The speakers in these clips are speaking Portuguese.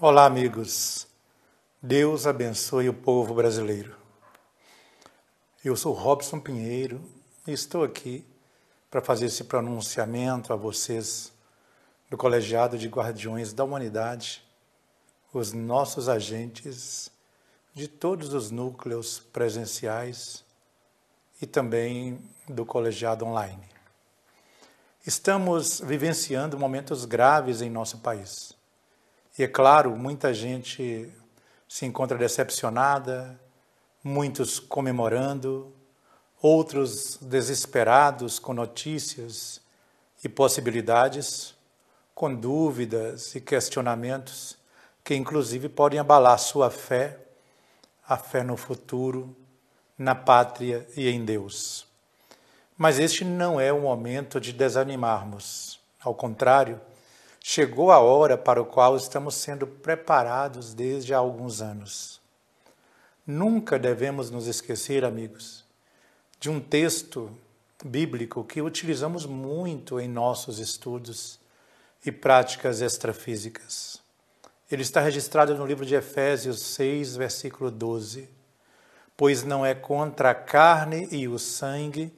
Olá, amigos. Deus abençoe o povo brasileiro. Eu sou Robson Pinheiro e estou aqui para fazer esse pronunciamento a vocês do Colegiado de Guardiões da Humanidade, os nossos agentes de todos os núcleos presenciais e também do colegiado online. Estamos vivenciando momentos graves em nosso país. E é claro, muita gente se encontra decepcionada, muitos comemorando, outros desesperados com notícias e possibilidades, com dúvidas e questionamentos que inclusive podem abalar sua fé, a fé no futuro, na pátria e em Deus. Mas este não é o momento de desanimarmos. Ao contrário, chegou a hora para o qual estamos sendo preparados desde há alguns anos. Nunca devemos nos esquecer, amigos, de um texto bíblico que utilizamos muito em nossos estudos e práticas extrafísicas. Ele está registrado no livro de Efésios 6, versículo 12. Pois não é contra a carne e o sangue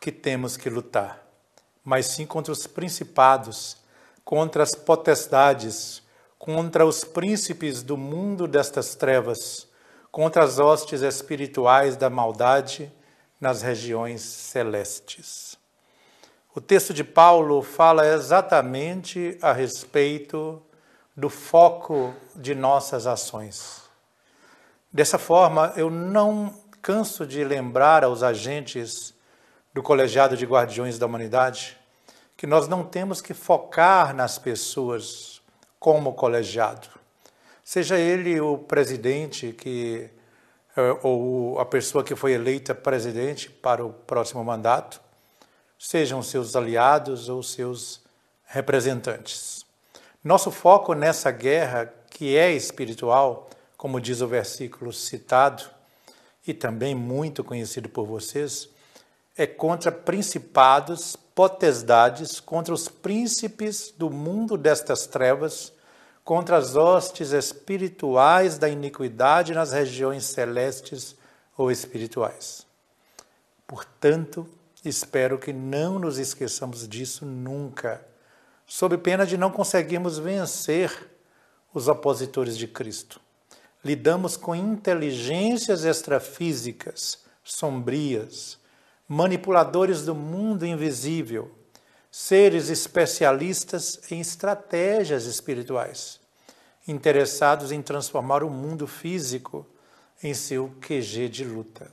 que temos que lutar, mas sim contra os principados contra as potestades, contra os príncipes do mundo destas trevas, contra as hostes espirituais da maldade nas regiões celestes. O texto de Paulo fala exatamente a respeito do foco de nossas ações. Dessa forma, eu não canso de lembrar aos agentes do Colegiado de Guardiões da Humanidade que nós não temos que focar nas pessoas como colegiado. Seja ele o presidente que eh, ou a pessoa que foi eleita presidente para o próximo mandato, sejam seus aliados ou seus representantes. Nosso foco nessa guerra, que é espiritual, como diz o versículo citado, e também muito conhecido por vocês, é contra principados, potestades, contra os príncipes do mundo destas trevas, contra as hostes espirituais da iniquidade nas regiões celestes ou espirituais. Portanto, espero que não nos esqueçamos disso nunca, sob pena de não conseguirmos vencer os opositores de Cristo. Lidamos com inteligências extrafísicas sombrias, manipuladores do mundo invisível, seres especialistas em estratégias espirituais, interessados em transformar o mundo físico em seu QG de luta.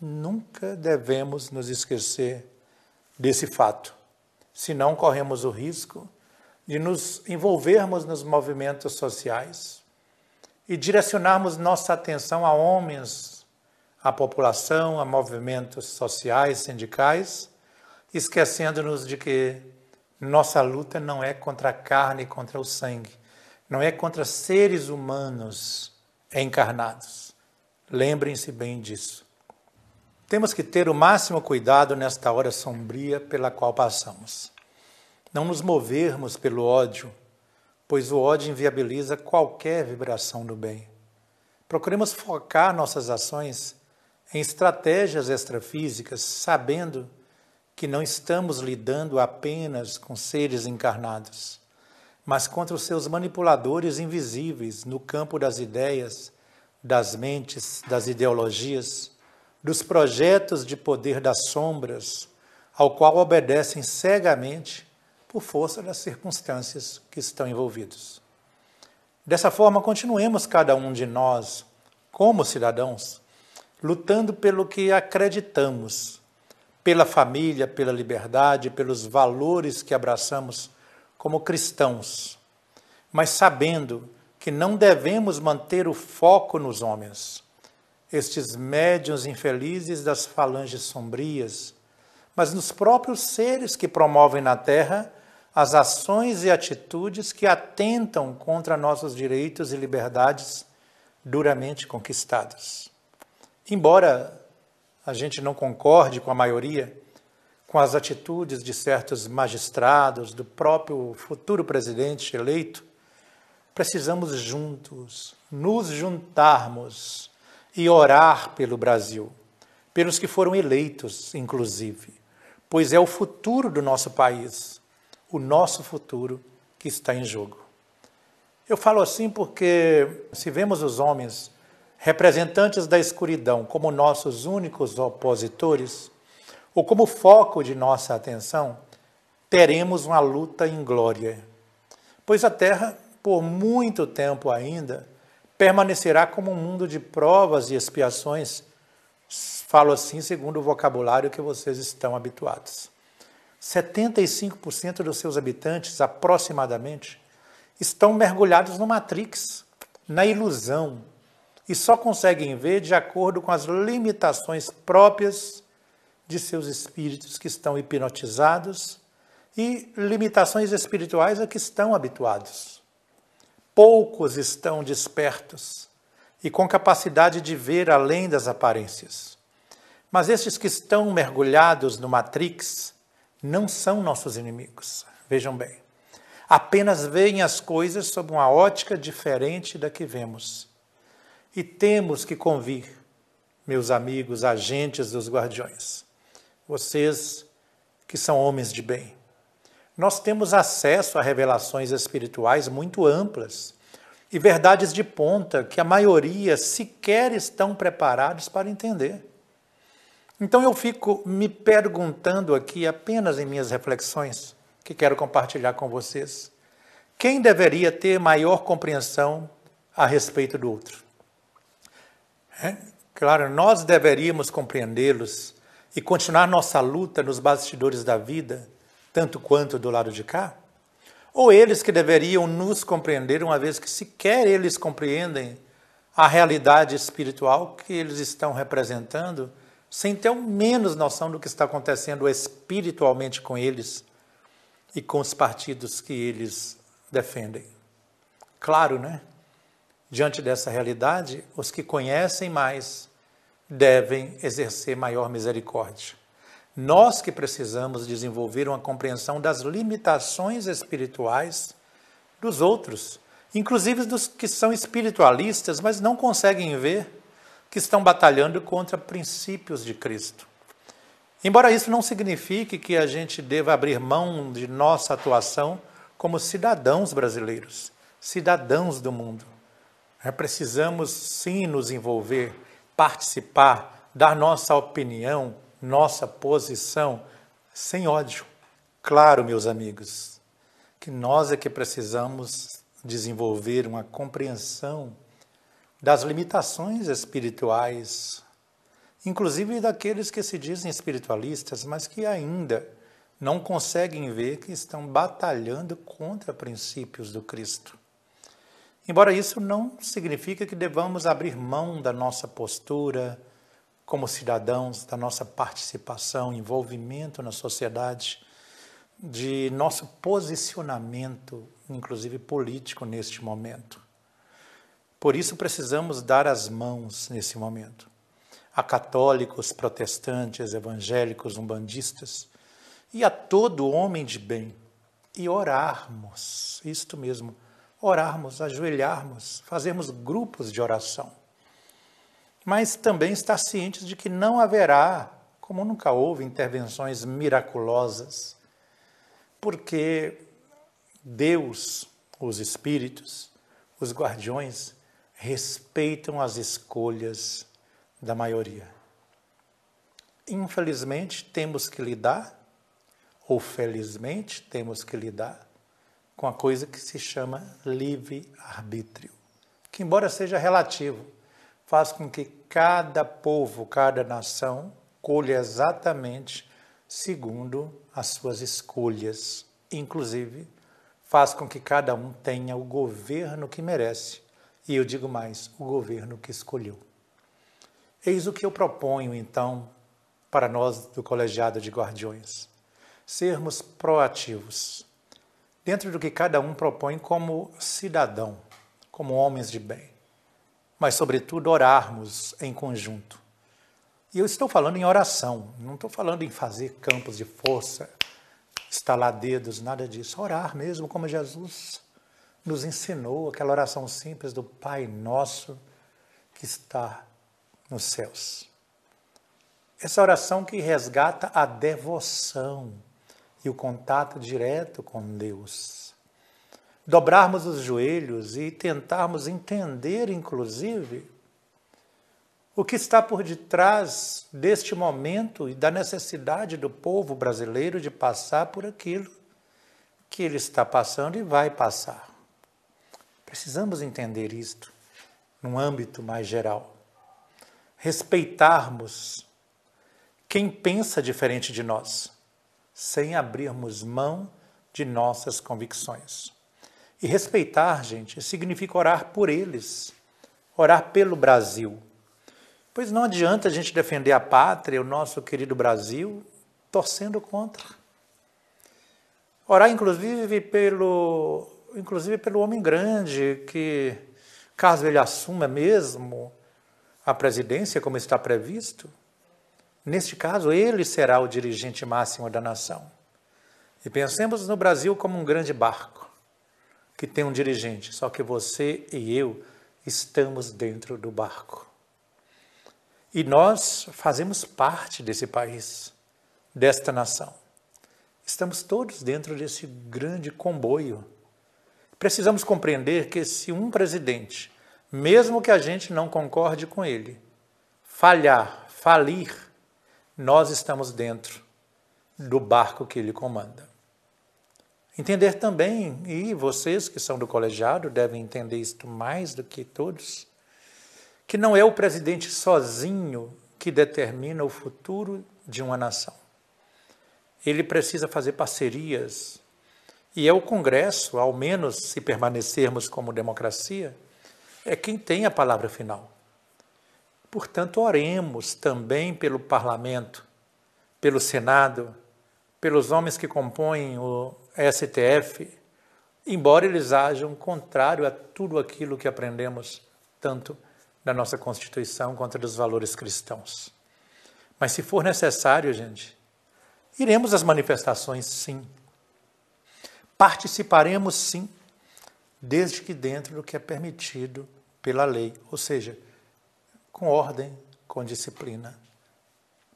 Nunca devemos nos esquecer desse fato, senão corremos o risco de nos envolvermos nos movimentos sociais e direcionarmos nossa atenção a homens a população, a movimentos sociais, sindicais, esquecendo-nos de que nossa luta não é contra a carne e contra o sangue, não é contra seres humanos encarnados. Lembrem-se bem disso. Temos que ter o máximo cuidado nesta hora sombria pela qual passamos. Não nos movermos pelo ódio, pois o ódio inviabiliza qualquer vibração do bem. Procuremos focar nossas ações em estratégias extrafísicas, sabendo que não estamos lidando apenas com seres encarnados, mas contra os seus manipuladores invisíveis no campo das ideias, das mentes, das ideologias, dos projetos de poder das sombras, ao qual obedecem cegamente por força das circunstâncias que estão envolvidos. Dessa forma, continuemos cada um de nós, como cidadãos, lutando pelo que acreditamos, pela família, pela liberdade, pelos valores que abraçamos como cristãos, mas sabendo que não devemos manter o foco nos homens, estes médiuns infelizes das falanges sombrias, mas nos próprios seres que promovem na terra as ações e atitudes que atentam contra nossos direitos e liberdades duramente conquistados. Embora a gente não concorde com a maioria, com as atitudes de certos magistrados, do próprio futuro presidente eleito, precisamos juntos nos juntarmos e orar pelo Brasil, pelos que foram eleitos, inclusive, pois é o futuro do nosso país, o nosso futuro que está em jogo. Eu falo assim porque, se vemos os homens, representantes da escuridão, como nossos únicos opositores, ou como foco de nossa atenção, teremos uma luta em glória. Pois a terra, por muito tempo ainda, permanecerá como um mundo de provas e expiações. Falo assim segundo o vocabulário que vocês estão habituados. 75% dos seus habitantes, aproximadamente, estão mergulhados no Matrix, na ilusão, e só conseguem ver de acordo com as limitações próprias de seus espíritos que estão hipnotizados e limitações espirituais a que estão habituados. Poucos estão despertos e com capacidade de ver além das aparências. Mas estes que estão mergulhados no Matrix não são nossos inimigos. Vejam bem apenas veem as coisas sob uma ótica diferente da que vemos. E temos que convir, meus amigos, agentes dos guardiões, vocês que são homens de bem. Nós temos acesso a revelações espirituais muito amplas e verdades de ponta que a maioria sequer estão preparados para entender. Então eu fico me perguntando aqui apenas em minhas reflexões que quero compartilhar com vocês. Quem deveria ter maior compreensão a respeito do outro? É? Claro, nós deveríamos compreendê-los e continuar nossa luta nos bastidores da vida, tanto quanto do lado de cá? Ou eles que deveriam nos compreender, uma vez que sequer eles compreendem a realidade espiritual que eles estão representando, sem ter o menos noção do que está acontecendo espiritualmente com eles? e com os partidos que eles defendem. Claro, né? Diante dessa realidade, os que conhecem mais devem exercer maior misericórdia. Nós que precisamos desenvolver uma compreensão das limitações espirituais dos outros, inclusive dos que são espiritualistas, mas não conseguem ver que estão batalhando contra princípios de Cristo. Embora isso não signifique que a gente deva abrir mão de nossa atuação como cidadãos brasileiros, cidadãos do mundo. É, precisamos sim nos envolver, participar, dar nossa opinião, nossa posição, sem ódio. Claro, meus amigos, que nós é que precisamos desenvolver uma compreensão das limitações espirituais inclusive daqueles que se dizem espiritualistas, mas que ainda não conseguem ver que estão batalhando contra princípios do Cristo. Embora isso não signifique que devamos abrir mão da nossa postura como cidadãos, da nossa participação, envolvimento na sociedade, de nosso posicionamento, inclusive político, neste momento. Por isso precisamos dar as mãos nesse momento a católicos, protestantes, evangélicos, umbandistas e a todo homem de bem e orarmos, isto mesmo, orarmos, ajoelharmos, fazermos grupos de oração. Mas também estar cientes de que não haverá, como nunca houve, intervenções miraculosas, porque Deus, os espíritos, os guardiões, respeitam as escolhas da maioria. Infelizmente, temos que lidar, ou felizmente, temos que lidar com a coisa que se chama livre-arbítrio, que, embora seja relativo, faz com que cada povo, cada nação, colha exatamente segundo as suas escolhas. Inclusive, faz com que cada um tenha o governo que merece. E eu digo mais, o governo que escolheu. Eis o que eu proponho, então, para nós do Colegiado de Guardiões: sermos proativos, dentro do que cada um propõe como cidadão, como homens de bem, mas, sobretudo, orarmos em conjunto. E eu estou falando em oração, não estou falando em fazer campos de força, estalar dedos, nada disso. Orar mesmo como Jesus. nos ensinou aquela oração simples do Pai Nosso que está nos céus. Essa oração que resgata a devoção e o contato direto com Deus. Dobrarmos os joelhos e tentarmos entender, inclusive, o que está por detrás deste momento e da necessidade do povo brasileiro de passar por aquilo que ele está passando e vai passar. Precisamos entender isto num âmbito mais geral. Respeitarmos quem pensa diferente de nós, sem abrirmos mão de nossas convicções. E respeitar, gente, significa orar por eles, orar pelo Brasil. Pois não adianta a gente defender a pátria, o nosso querido Brasil, torcendo contra. Orar, inclusive, pelo, inclusive pelo homem grande, que, caso ele assuma mesmo a presidência, como está previsto, neste caso, ele será o dirigente máximo da nação. E pensemos no Brasil como um grande barco, que tem um dirigente, só que você e eu estamos dentro do barco. E nós fazemos parte desse país, desta nação. Estamos todos dentro desse grande comboio. Precisamos compreender que se um presidente, mesmo que a gente não concorde com ele, falhar, falir, nós estamos dentro do barco que ele comanda. Entender também, e vocês que são do colegiado devem entender isto mais do que todos, que não é o presidente sozinho que determina o futuro de uma nação ele precisa fazer parcerias. E é o Congresso, ao menos se permanecermos como democracia, é quem tem a palavra final. Portanto, oremos também pelo parlamento, pelo Senado, pelos homens que compõem o STF, embora eles ajam contrário a tudo aquilo que aprendemos tanto da nossa Constituição quanto dos valores cristãos. Mas se for necessário, gente, Iremos às manifestações, sim. Participaremos, sim, desde que dentro do que é permitido pela lei, ou seja, com ordem, com disciplina.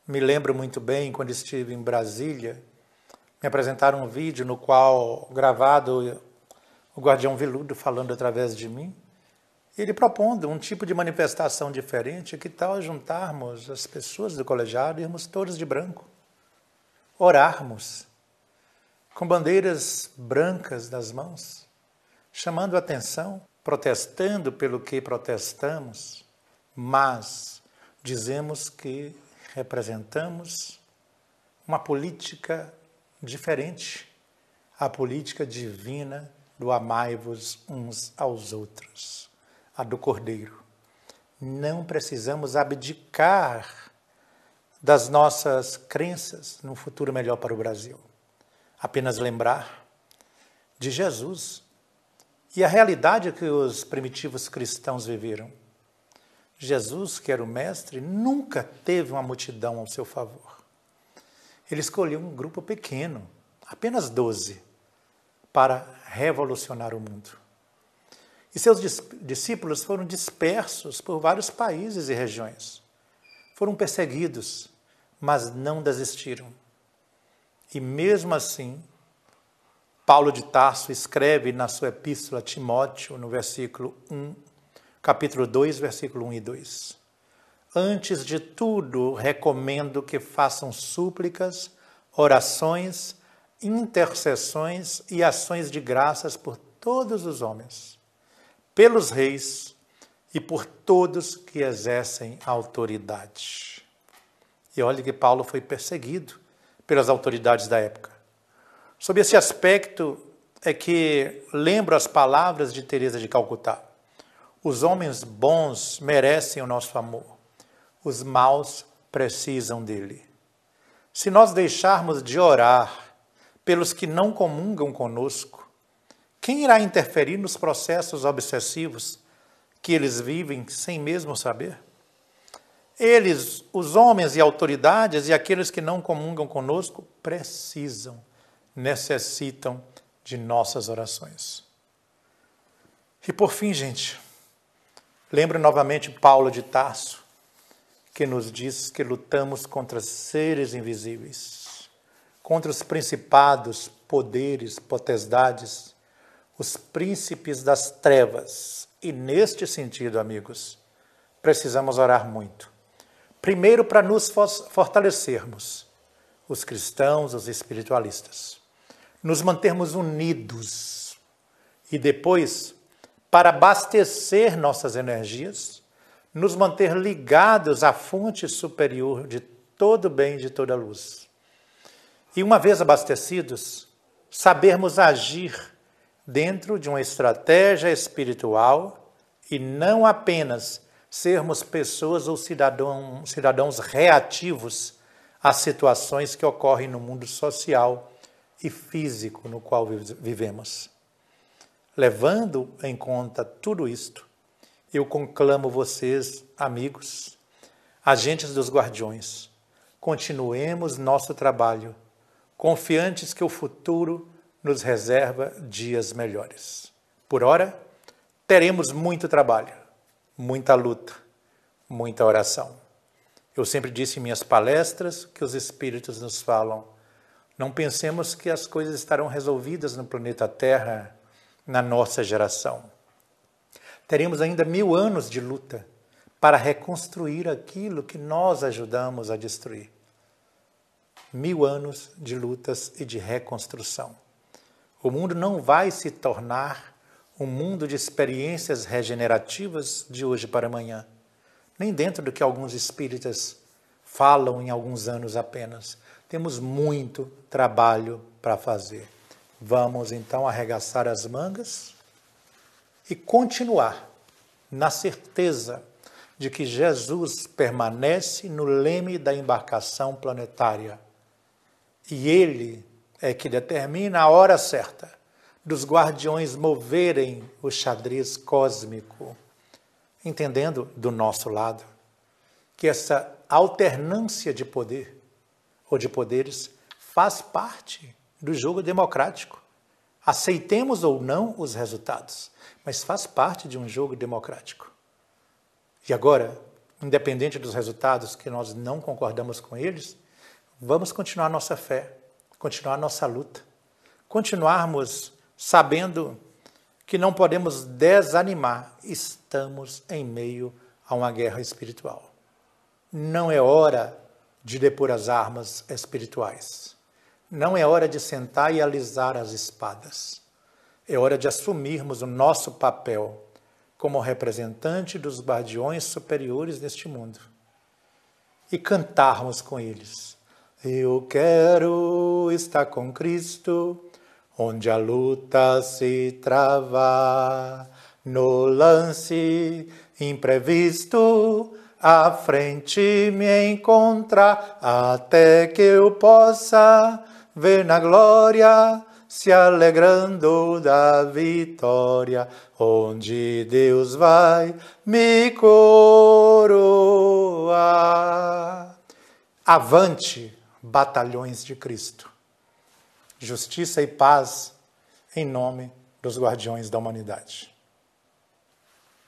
Me lembro muito bem quando estive em Brasília, me apresentaram um vídeo no qual, gravado, o guardião veludo falando através de mim, ele propondo um tipo de manifestação diferente, que tal juntarmos as pessoas do colegiado e irmos todos de branco? orarmos com bandeiras brancas das mãos, chamando atenção, protestando pelo que protestamos, mas dizemos que representamos uma política diferente, a política divina do amai-vos uns aos outros, a do Cordeiro. Não precisamos abdicar das nossas crenças num futuro melhor para o Brasil. Apenas lembrar de Jesus e a realidade que os primitivos cristãos viveram. Jesus, que era o mestre, nunca teve uma multidão ao seu favor. Ele escolheu um grupo pequeno, apenas doze, para revolucionar o mundo. E seus discípulos foram dispersos por vários países e regiões. Foram perseguidos, mas não desistiram. E mesmo assim, Paulo de Tarso escreve na sua epístola a Timóteo, no versículo 1, capítulo 2, versículo 1 e 2. Antes de tudo, recomendo que façam súplicas, orações, intercessões e ações de graças por todos os homens, pelos reis e por todos que exercem autoridade. E olhe que Paulo foi perseguido pelas autoridades da época. Sob esse aspecto é que lembro as palavras de Teresa de Calcutá. Os homens bons merecem o nosso amor. Os maus precisam dele. Se nós deixarmos de orar pelos que não comungam conosco, quem irá interferir nos processos obsessivos que eles vivem sem mesmo saber? Eles, os homens e autoridades e aqueles que não comungam conosco, precisam, necessitam de nossas orações. E por fim, gente, lembro novamente Paulo de Tarso, que nos diz que lutamos contra seres invisíveis, contra os principados, poderes, potestades, os príncipes das trevas. E neste sentido, amigos, precisamos orar muito. Primeiro, para nos fortalecermos, os cristãos, os espiritualistas, nos mantermos unidos e depois, para abastecer nossas energias, nos manter ligados à fonte superior de todo bem de toda luz. E uma vez abastecidos, sabermos agir dentro de uma estratégia espiritual e não apenas sermos pessoas ou cidadão, cidadãos reativos às situações que ocorrem no mundo social e físico no qual vivemos. Levando em conta tudo isto, eu conclamo vocês, amigos, agentes dos guardiões, continuemos nosso trabalho, confiantes que o futuro nos reserva dias melhores. Por ora, teremos muito trabalho muita luta, muita oração. Eu sempre disse em minhas palestras que os Espíritos nos falam: não pensemos que as coisas estarão resolvidas no planeta Terra na nossa geração. Teremos ainda mil anos de luta para reconstruir aquilo que nós ajudamos a destruir. Mil anos de lutas e de reconstrução. O mundo não vai se tornar um mundo de experiências regenerativas de hoje para amanhã, nem dentro do que alguns espíritas falam em alguns anos apenas. Temos muito trabalho para fazer. Vamos então arregaçar as mangas e continuar na certeza de que Jesus permanece no leme da embarcação planetária. E ele é que determina a hora certa dos guardiões moverem o xadrez cósmico, entendendo do nosso lado que essa alternância de poder ou de poderes faz parte do jogo democrático. Aceitemos ou não os resultados, mas faz parte de um jogo democrático. E agora, independente dos resultados que nós não concordamos com eles, vamos continuar nossa fé, continuar nossa luta, continuarmos sabendo que não podemos desanimar, estamos em meio a uma guerra espiritual. Não é hora de depor as armas espirituais. Não é hora de sentar e alisar as espadas. É hora de assumirmos o nosso papel como representante dos guardiões superiores deste mundo e cantarmos com eles. Eu quero estar com Cristo onde a luta se trava, no lance imprevisto, à frente me encontra, até que eu possa ver na glória, se alegrando da vitória, onde Deus vai me coroar. Avante, batalhões de Cristo justiça e paz em nome dos guardiões da humanidade.